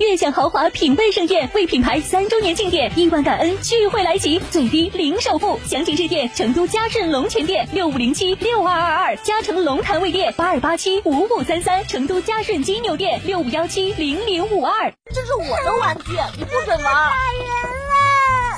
悦享豪华品味盛宴，为品牌三周年庆典，亿万感恩聚会来袭，最低零首付。详情致电成都嘉顺龙泉店六五零七六二二二，嘉诚龙潭卫店八二八七五五三三，成都嘉顺金牛店六五幺七零零五二。这是我的玩具，你不准玩。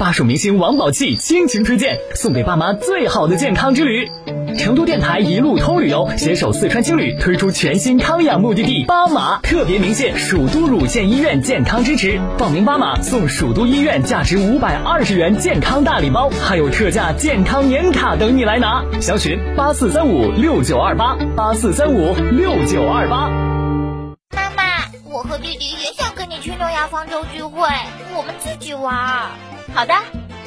巴蜀明星王宝器倾情推荐，送给爸妈最好的健康之旅。成都电台一路通旅游携手四川青旅推出全新康养目的地巴马，特别鸣谢蜀都乳腺医院健康支持。报名巴马送蜀都医院价值五百二十元健康大礼包，还有特价健康年卡等你来拿。详询八四三五六九二八八四三五六九二八。妈妈，我和弟弟也想诺亚方舟聚会，我们自己玩。好的，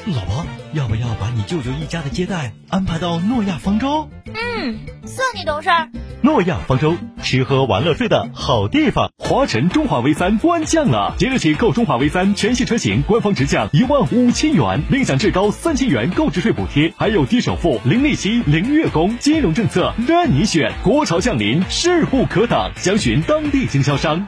老婆，要不要把你舅舅一家的接待安排到诺亚方舟？嗯，算你懂事儿。诺亚方舟，吃喝玩乐睡的好地方。华晨中华 V 三官降了，即日起购中华 V 三全系车型，官方直降一万五千元，另享至高三千元购置税补贴，还有低首付、零利息、零月供，金融政策任你选。国潮降临，势不可挡，详询当地经销商。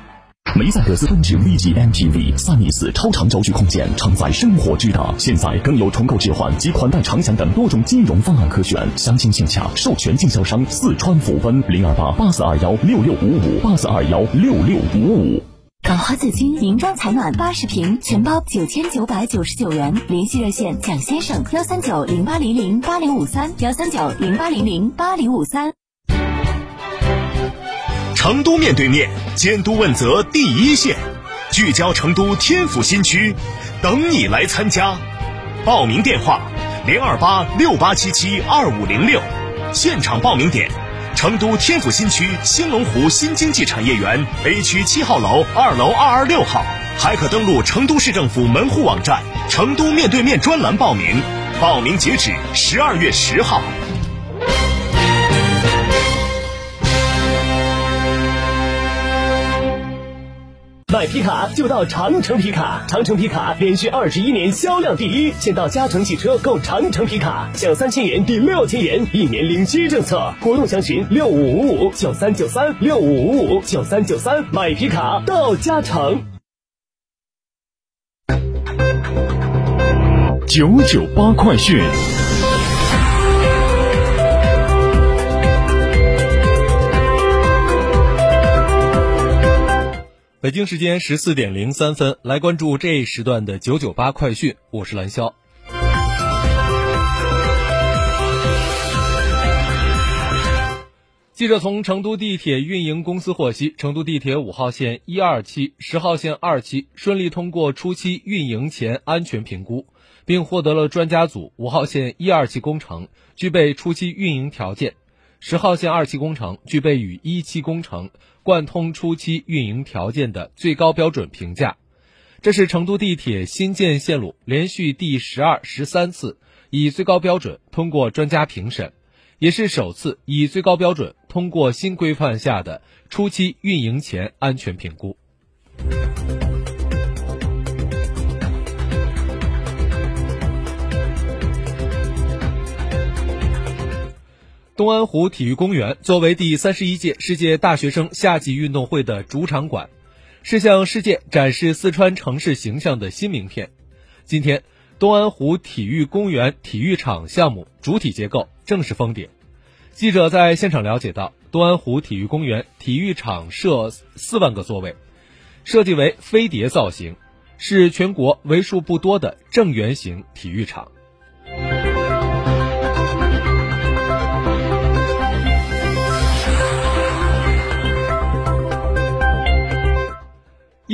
梅赛德斯奔驰 V 级 MPV 萨米斯超长轴距空间，承载生活之大。现在更有重构置换及款待长享等多种金融方案可选。详情请洽授权经销商四川福奔零二八八四二幺六六五五八四二幺六六五五。港华紫金银装采暖八十平，全包九千九百九十九元。联系热线蒋先生幺三九零八零零八零五三幺三九零八零零八零五三。成都面对面，监督问责第一线，聚焦成都天府新区，等你来参加。报名电话：零二八六八七七二五零六，现场报名点：成都天府新区兴隆湖新经济产业园 A 区七号楼二楼二二六号，还可登录成都市政府门户网站“成都面对面”专栏报名。报名截止十二月十号。皮卡就到长城皮卡，长城皮卡连续二十一年销量第一。先到嘉诚汽车购长城皮卡，享三千元抵六千元，一年零息政策。活动详询六五五五九三九三六五五五九三九三。买皮卡到嘉诚。九九八快讯。北京时间十四点零三分，来关注这一时段的九九八快讯。我是蓝霄。记者从成都地铁运营公司获悉，成都地铁五号线一二期、十号线二期顺利通过初期运营前安全评估，并获得了专家组五号线一二期工程具备初期运营条件。十号线二期工程具备与一期工程贯通初期运营条件的最高标准评价，这是成都地铁新建线路连续第十二、十三次以最高标准通过专家评审，也是首次以最高标准通过新规范下的初期运营前安全评估。东安湖体育公园作为第三十一届世界大学生夏季运动会的主场馆，是向世界展示四川城市形象的新名片。今天，东安湖体育公园体育场项目主体结构正式封顶。记者在现场了解到，东安湖体育公园体育场设四万个座位，设计为飞碟造型，是全国为数不多的正圆形体育场。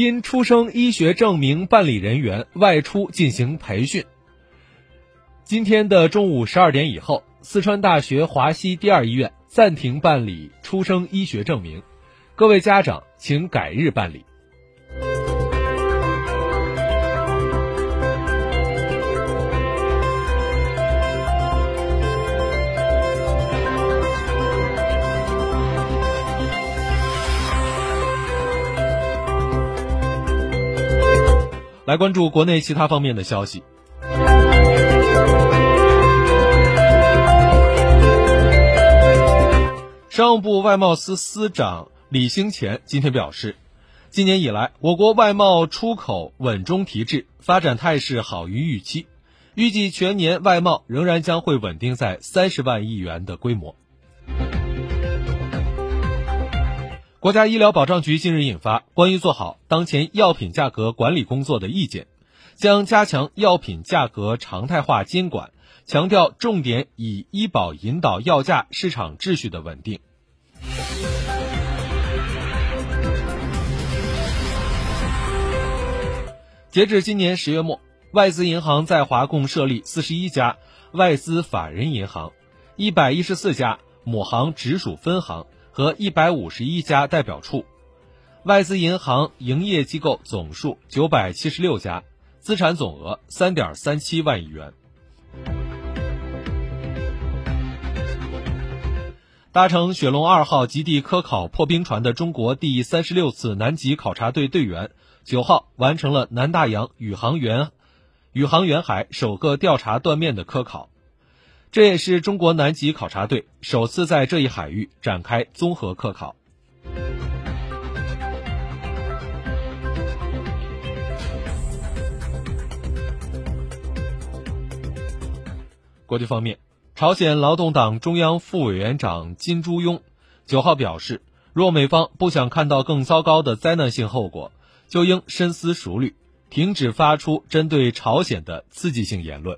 因出生医学证明办理人员外出进行培训。今天的中午十二点以后，四川大学华西第二医院暂停办理出生医学证明，各位家长请改日办理。来关注国内其他方面的消息。商务部外贸司司长李兴前今天表示，今年以来，我国外贸出口稳中提质，发展态势好于预期，预计全年外贸仍然将会稳定在三十万亿元的规模。国家医疗保障局近日印发关于做好当前药品价格管理工作的意见，将加强药品价格常态化监管，强调重点以医保引导药价市场秩序的稳定。截至今年十月末，外资银行在华共设立四十一家外资法人银行，一百一十四家母行直属分行。和一百五十一家代表处，外资银行营业机构总数九百七十六家，资产总额三点三七万亿元。搭乘雪龙二号极地科考破冰船的中国第三十六次南极考察队队员，九号完成了南大洋宇航员宇航员海首个调查断面的科考。这也是中国南极考察队首次在这一海域展开综合科考。国际方面，朝鲜劳动党中央副委员长金珠庸九号表示，若美方不想看到更糟糕的灾难性后果，就应深思熟虑，停止发出针对朝鲜的刺激性言论。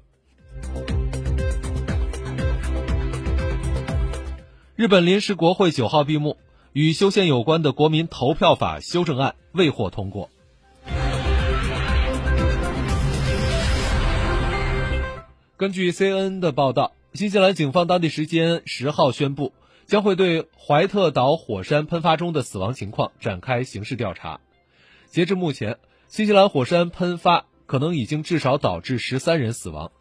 日本临时国会九号闭幕，与修宪有关的国民投票法修正案未获通过。根据 CNN 的报道，新西兰警方当地时间十号宣布，将会对怀特岛火山喷发中的死亡情况展开刑事调查。截至目前，新西兰火山喷发可能已经至少导致十三人死亡。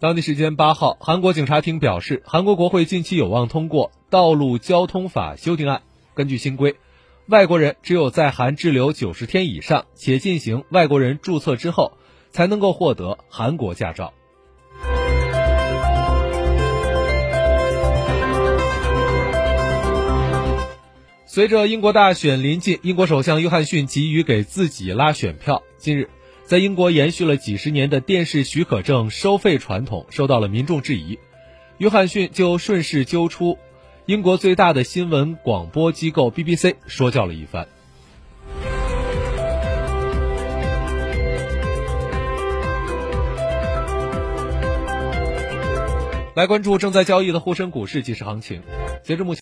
当地时间八号，韩国警察厅表示，韩国国会近期有望通过《道路交通法》修订案。根据新规，外国人只有在韩滞留九十天以上，且进行外国人注册之后，才能够获得韩国驾照。随着英国大选临近，英国首相约翰逊急于给自己拉选票。近日。在英国延续了几十年的电视许可证收费传统受到了民众质疑，约翰逊就顺势揪出英国最大的新闻广播机构 BBC 说教了一番。来关注正在交易的沪深股市即时行情，截至目前。